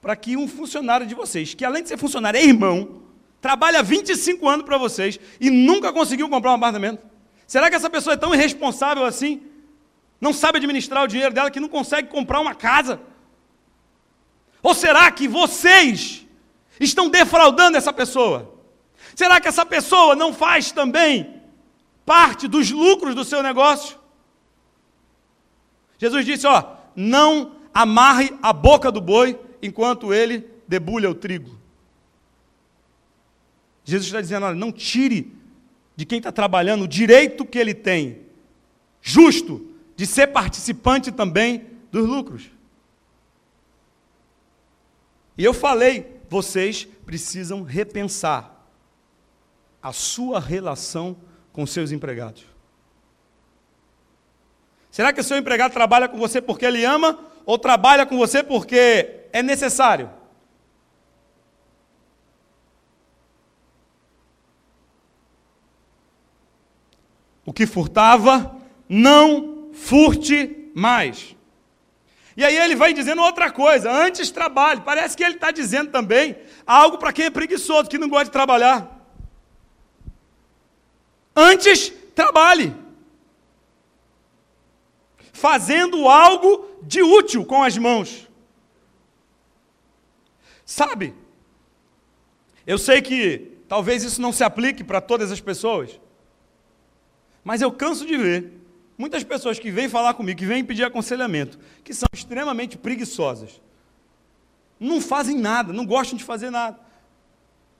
para que um funcionário de vocês, que além de ser funcionário é irmão, trabalha 25 anos para vocês e nunca conseguiu comprar um apartamento? Será que essa pessoa é tão irresponsável assim? Não sabe administrar o dinheiro dela que não consegue comprar uma casa? Ou será que vocês estão defraudando essa pessoa? Será que essa pessoa não faz também parte dos lucros do seu negócio? Jesus disse: Ó, não amarre a boca do boi enquanto ele debulha o trigo. Jesus está dizendo: olha, não tire de quem está trabalhando o direito que ele tem, justo, de ser participante também dos lucros. E eu falei, vocês precisam repensar a sua relação com seus empregados. Será que o seu empregado trabalha com você porque ele ama ou trabalha com você porque é necessário? O que furtava, não furte mais. E aí ele vai dizendo outra coisa, antes trabalhe. Parece que ele está dizendo também algo para quem é preguiçoso, que não gosta de trabalhar. Antes trabalhe fazendo algo de útil com as mãos. Sabe? Eu sei que talvez isso não se aplique para todas as pessoas, mas eu canso de ver muitas pessoas que vêm falar comigo, que vêm pedir aconselhamento, que são extremamente preguiçosas. Não fazem nada, não gostam de fazer nada.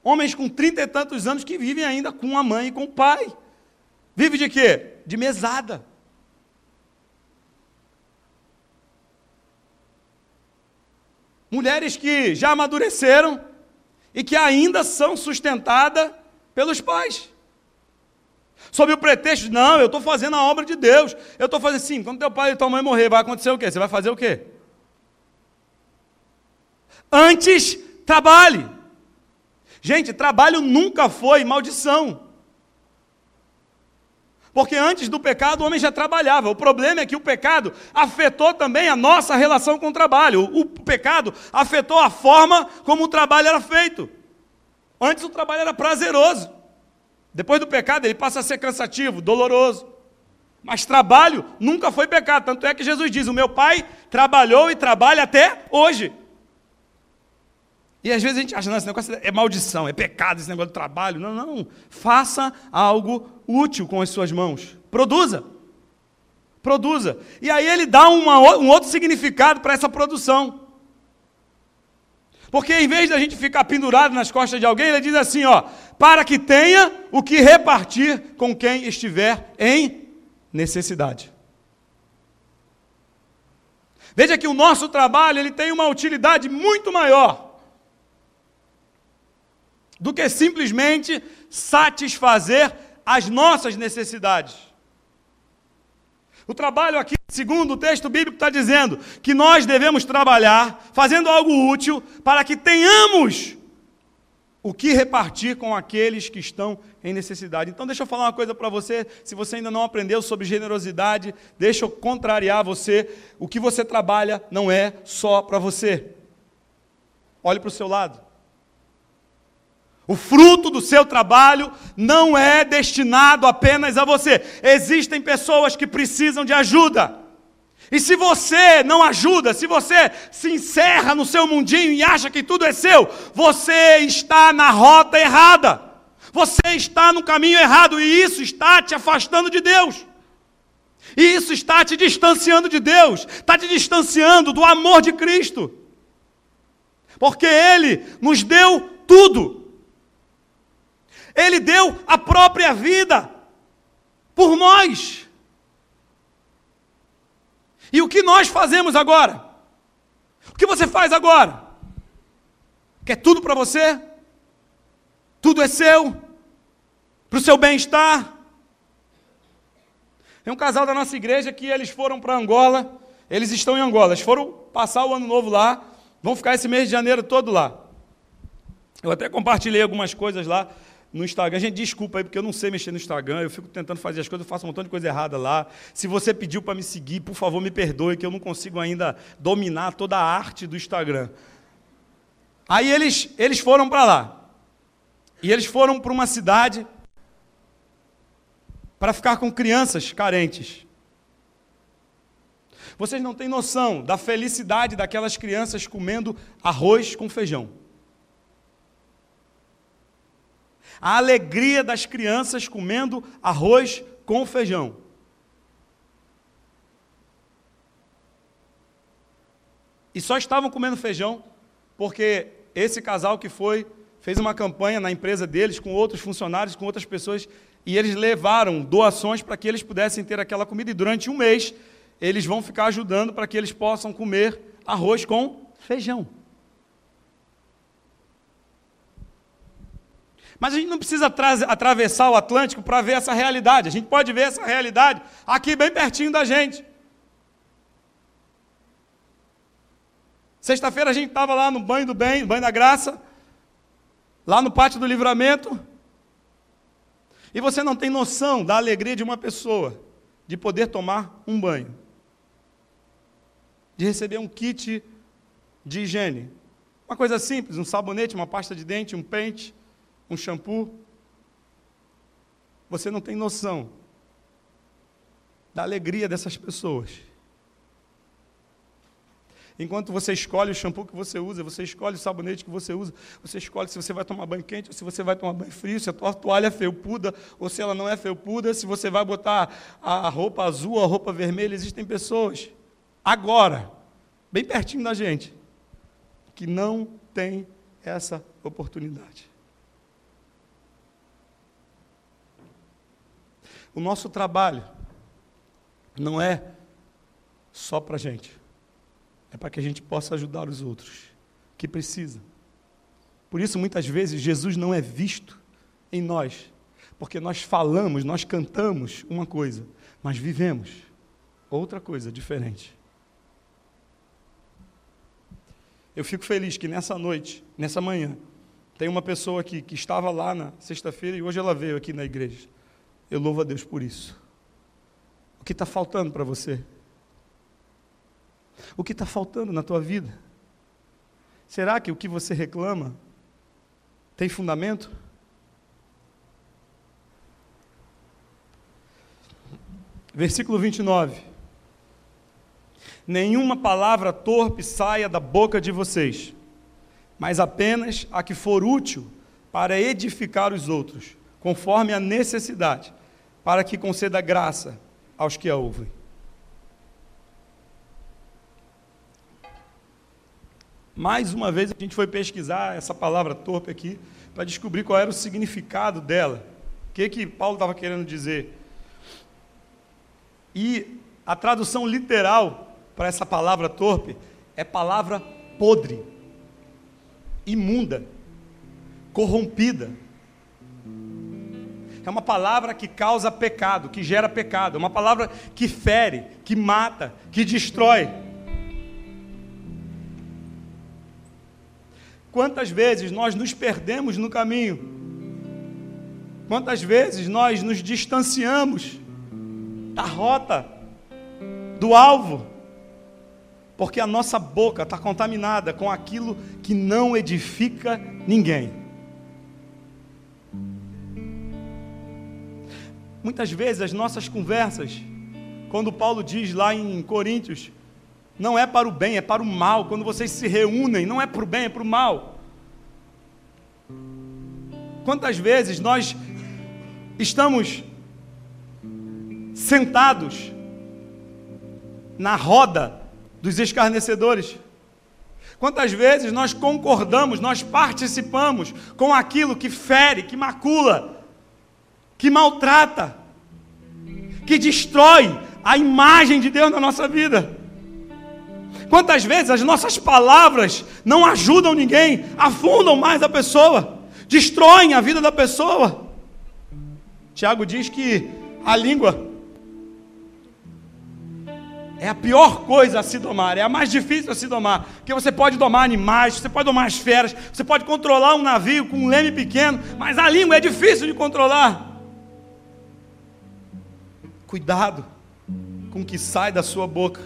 Homens com trinta e tantos anos que vivem ainda com a mãe e com o pai. Vive de quê? De mesada. Mulheres que já amadureceram e que ainda são sustentadas pelos pais. Sob o pretexto, não, eu estou fazendo a obra de Deus. Eu estou fazendo assim, quando teu pai e tua mãe morrer, vai acontecer o quê? Você vai fazer o quê? Antes, trabalhe. Gente, trabalho nunca foi maldição. Porque antes do pecado o homem já trabalhava. O problema é que o pecado afetou também a nossa relação com o trabalho. O, pecado afetou a forma como o trabalho era feito. Antes o trabalho era prazeroso. Depois do pecado ele passa a ser cansativo, doloroso. Mas trabalho nunca foi pecado. Tanto é que Jesus diz: O meu pai trabalhou e trabalha até hoje. E às vezes a gente acha, não, esse negócio é maldição, é pecado esse negócio do trabalho. Não, não. Faça algo útil com as suas mãos. Produza. Produza. E aí ele dá uma, um outro significado para essa produção. Porque em vez da gente ficar pendurado nas costas de alguém, ele diz assim, ó, para que tenha o que repartir com quem estiver em necessidade. Veja que o nosso trabalho ele tem uma utilidade muito maior do que simplesmente satisfazer as nossas necessidades. O trabalho aqui, segundo o texto bíblico, está dizendo que nós devemos trabalhar fazendo algo útil para que tenhamos o que repartir com aqueles que estão em necessidade. Então, deixa eu falar uma coisa para você. Se você ainda não aprendeu sobre generosidade, deixa eu contrariar você. O que você trabalha não é só para você. Olhe para o seu lado. O fruto do seu trabalho não é destinado apenas a você. Existem pessoas que precisam de ajuda. E se você não ajuda, se você se encerra no seu mundinho e acha que tudo é seu, você está na rota errada. Você está no caminho errado e isso está te afastando de Deus. E isso está te distanciando de Deus, está te distanciando do amor de Cristo. Porque Ele nos deu tudo. Ele deu a própria vida por nós. E o que nós fazemos agora? O que você faz agora? Quer tudo para você? Tudo é seu? Para o seu bem-estar? Tem um casal da nossa igreja que eles foram para Angola, eles estão em Angola, eles foram passar o ano novo lá, vão ficar esse mês de janeiro todo lá. Eu até compartilhei algumas coisas lá no Instagram. Gente, desculpa aí, porque eu não sei mexer no Instagram, eu fico tentando fazer as coisas, eu faço um montão de coisa errada lá. Se você pediu para me seguir, por favor, me perdoe, que eu não consigo ainda dominar toda a arte do Instagram. Aí eles, eles foram para lá. E eles foram para uma cidade para ficar com crianças carentes. Vocês não têm noção da felicidade daquelas crianças comendo arroz com feijão. A alegria das crianças comendo arroz com feijão. E só estavam comendo feijão porque esse casal que foi fez uma campanha na empresa deles com outros funcionários, com outras pessoas, e eles levaram doações para que eles pudessem ter aquela comida. E durante um mês eles vão ficar ajudando para que eles possam comer arroz com feijão. Mas a gente não precisa atravessar o Atlântico para ver essa realidade. A gente pode ver essa realidade aqui bem pertinho da gente. Sexta-feira a gente estava lá no banho do bem, banho da graça, lá no pátio do livramento. E você não tem noção da alegria de uma pessoa de poder tomar um banho, de receber um kit de higiene. Uma coisa simples, um sabonete, uma pasta de dente, um pente, um shampoo. Você não tem noção da alegria dessas pessoas. Enquanto você escolhe o shampoo que você usa, você escolhe o sabonete que você usa, você escolhe se você vai tomar banho quente ou se você vai tomar banho frio, se a tua toalha é felpuda ou se ela não é felpuda, se você vai botar a roupa azul a roupa vermelha. Existem pessoas, agora, bem pertinho da gente, que não tem essa oportunidade. O nosso trabalho não é só para a gente, é para que a gente possa ajudar os outros que precisam. Por isso, muitas vezes, Jesus não é visto em nós, porque nós falamos, nós cantamos uma coisa, mas vivemos outra coisa diferente. Eu fico feliz que nessa noite, nessa manhã, tem uma pessoa aqui que estava lá na sexta-feira e hoje ela veio aqui na igreja. Eu louvo a Deus por isso. O que está faltando para você? O que está faltando na tua vida? Será que o que você reclama tem fundamento? Versículo 29. Nenhuma palavra torpe saia da boca de vocês, mas apenas a que for útil para edificar os outros, conforme a necessidade, para que conceda graça aos que a ouvem. Mais uma vez a gente foi pesquisar essa palavra torpe aqui para descobrir qual era o significado dela. O que que Paulo estava querendo dizer? E a tradução literal para essa palavra torpe é palavra podre, imunda, corrompida. É uma palavra que causa pecado, que gera pecado. É uma palavra que fere, que mata, que destrói. Quantas vezes nós nos perdemos no caminho? Quantas vezes nós nos distanciamos da rota, do alvo, porque a nossa boca está contaminada com aquilo que não edifica ninguém. Muitas vezes as nossas conversas, quando Paulo diz lá em Coríntios, não é para o bem, é para o mal. Quando vocês se reúnem, não é para o bem, é para o mal. Quantas vezes nós estamos sentados na roda dos escarnecedores? Quantas vezes nós concordamos, nós participamos com aquilo que fere, que macula, que maltrata, que destrói a imagem de Deus na nossa vida. Quantas vezes as nossas palavras não ajudam ninguém, afundam mais a pessoa, destroem a vida da pessoa. Tiago diz que a língua é a pior coisa a se domar, é a mais difícil a se domar. Porque você pode domar animais, você pode domar as feras, você pode controlar um navio com um leme pequeno, mas a língua é difícil de controlar. Cuidado com o que sai da sua boca.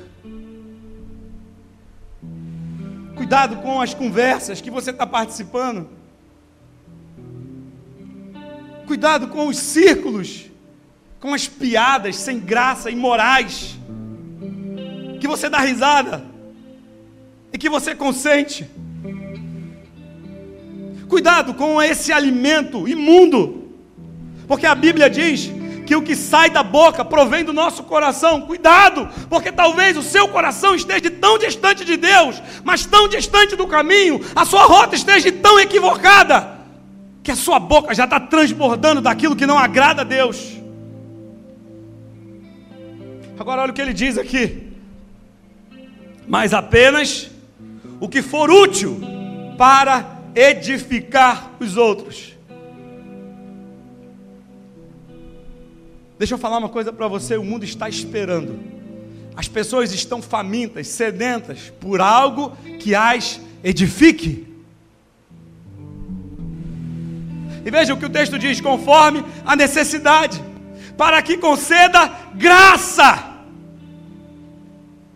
Cuidado com as conversas que você está participando. Cuidado com os círculos, com as piadas sem graça, imorais que você dá risada e que você consente. Cuidado com esse alimento imundo, porque a Bíblia diz que o que sai da boca provém do nosso coração. Cuidado, porque talvez o seu coração esteja tão distante de Deus, mas tão distante do caminho, a sua rota esteja tão equivocada, que a sua boca já está transbordando daquilo que não agrada a Deus. Agora olha o que ele diz aqui mas apenas o que for útil para edificar os outros. Deixa eu falar uma coisa para você: o mundo está esperando. As pessoas estão famintas, sedentas por algo que as edifique. E veja o que o texto diz: conforme a necessidade, para que conceda graça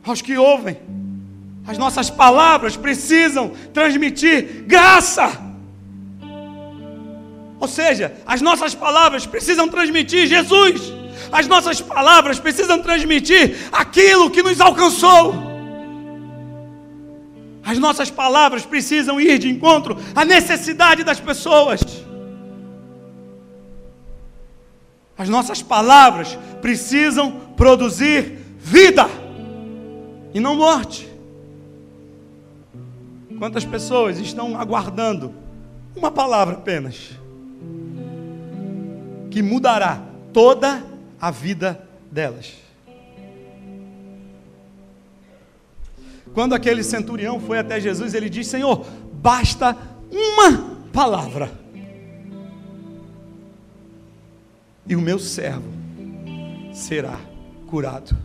aos que ouvem. As nossas palavras precisam transmitir graça. Ou seja, as nossas palavras precisam transmitir Jesus. As nossas palavras precisam transmitir aquilo que nos alcançou. As nossas palavras precisam ir de encontro à necessidade das pessoas. As nossas palavras precisam produzir vida e não morte. Quantas pessoas estão aguardando uma palavra apenas que mudará toda a vida delas? Quando aquele centurião foi até Jesus, ele disse: Senhor, basta uma palavra, e o meu servo será curado.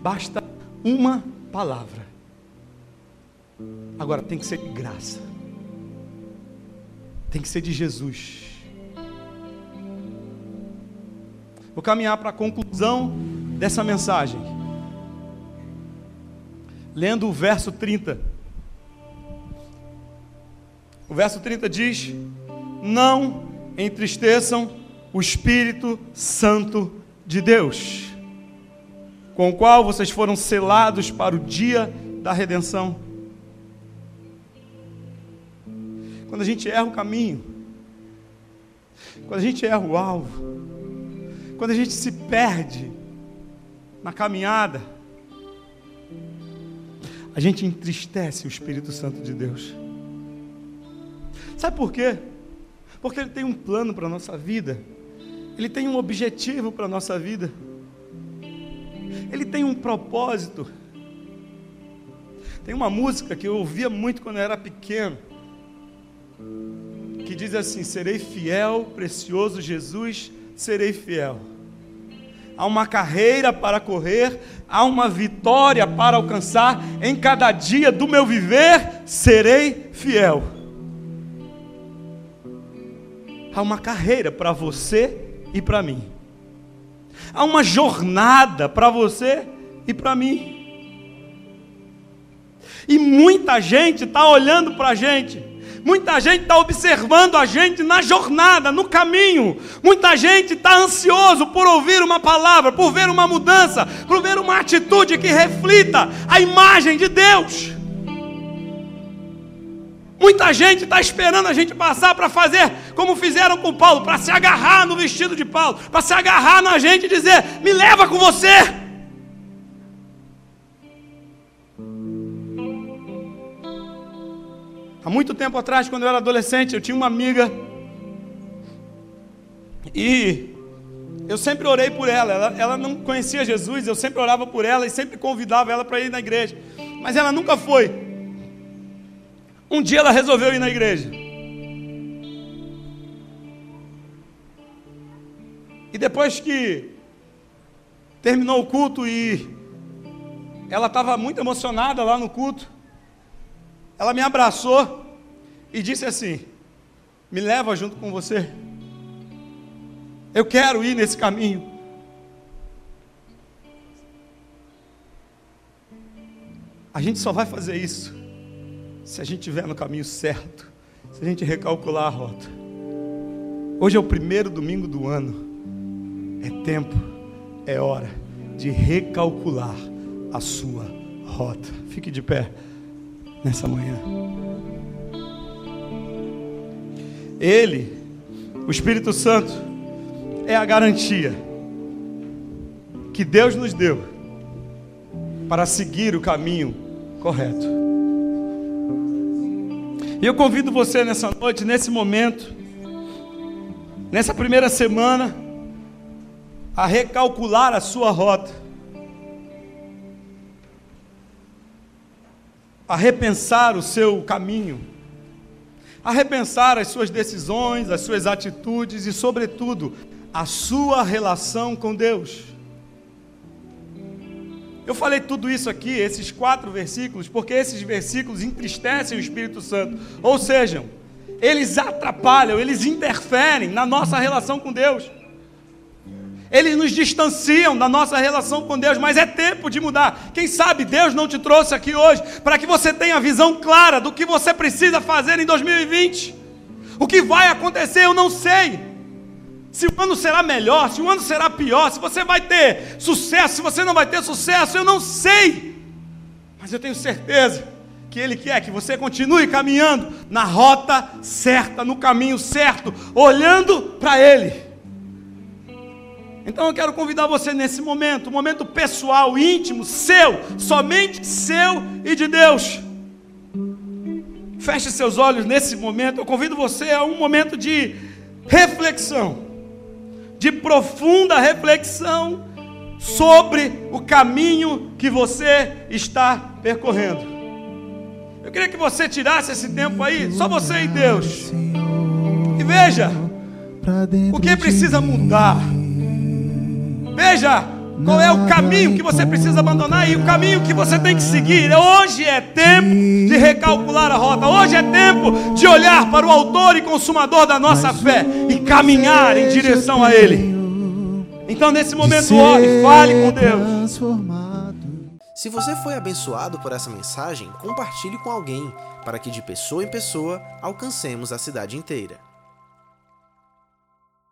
Basta uma palavra. Agora tem que ser de graça. Tem que ser de Jesus. Vou caminhar para a conclusão dessa mensagem. Lendo o verso 30. O verso 30 diz: Não entristeçam o Espírito Santo de Deus com o qual vocês foram selados para o dia da redenção. Quando a gente erra o caminho, quando a gente erra o alvo, quando a gente se perde na caminhada, a gente entristece o Espírito Santo de Deus. Sabe por quê? Porque ele tem um plano para a nossa vida, ele tem um objetivo para a nossa vida. Ele tem um propósito. Tem uma música que eu ouvia muito quando eu era pequeno, que diz assim: Serei fiel, precioso Jesus, serei fiel. Há uma carreira para correr, há uma vitória para alcançar, em cada dia do meu viver serei fiel. Há uma carreira para você e para mim. Há uma jornada para você e para mim. E muita gente está olhando para a gente. Muita gente está observando a gente na jornada, no caminho. Muita gente está ansioso por ouvir uma palavra, por ver uma mudança, por ver uma atitude que reflita a imagem de Deus. Muita gente está esperando a gente passar para fazer como fizeram com Paulo, para se agarrar no vestido de Paulo, para se agarrar na gente e dizer: me leva com você. Há muito tempo atrás, quando eu era adolescente, eu tinha uma amiga e Eu sempre orei por ela. ela. Ela não conhecia Jesus, eu sempre orava por ela e sempre convidava ela para ir na igreja. Mas ela nunca foi. Um dia ela resolveu ir na igreja. E depois que terminou o culto e ela estava muito emocionada lá no culto, ela me abraçou e disse assim: Me leva junto com você. Eu quero ir nesse caminho. A gente só vai fazer isso se a gente estiver no caminho certo, se a gente recalcular a rota. Hoje é o primeiro domingo do ano. É tempo, é hora de recalcular a sua rota. Fique de pé nessa manhã. Ele, o Espírito Santo, é a garantia que Deus nos deu para seguir o caminho correto. E eu convido você nessa noite, nesse momento, nessa primeira semana, a recalcular a sua rota, a repensar o seu caminho, a repensar as suas decisões, as suas atitudes e, sobretudo, a sua relação com Deus. Eu falei tudo isso aqui, esses quatro versículos, porque esses versículos entristecem o Espírito Santo. Ou seja, eles atrapalham, eles interferem na nossa relação com Deus. Eles nos distanciam da nossa relação com Deus, mas é tempo de mudar. Quem sabe Deus não te trouxe aqui hoje para que você tenha a visão clara do que você precisa fazer em 2020. O que vai acontecer, eu não sei se o ano será melhor, se o ano será pior, se você vai ter sucesso, se você não vai ter sucesso, eu não sei. Mas eu tenho certeza que Ele quer que você continue caminhando na rota certa, no caminho certo, olhando para Ele. Então eu quero convidar você nesse momento, um momento pessoal, íntimo, seu, somente seu e de Deus. Feche seus olhos nesse momento. Eu convido você a um momento de reflexão de profunda reflexão sobre o caminho que você está percorrendo. Eu queria que você tirasse esse tempo aí, só você e Deus. E veja o que precisa mudar. Veja qual é o caminho que você precisa abandonar e o caminho que você tem que seguir? Hoje é tempo de recalcular a rota. Hoje é tempo de olhar para o autor e consumador da nossa fé e caminhar em direção a Ele. Então, nesse momento, ore, fale com Deus. Se você foi abençoado por essa mensagem, compartilhe com alguém, para que de pessoa em pessoa alcancemos a cidade inteira.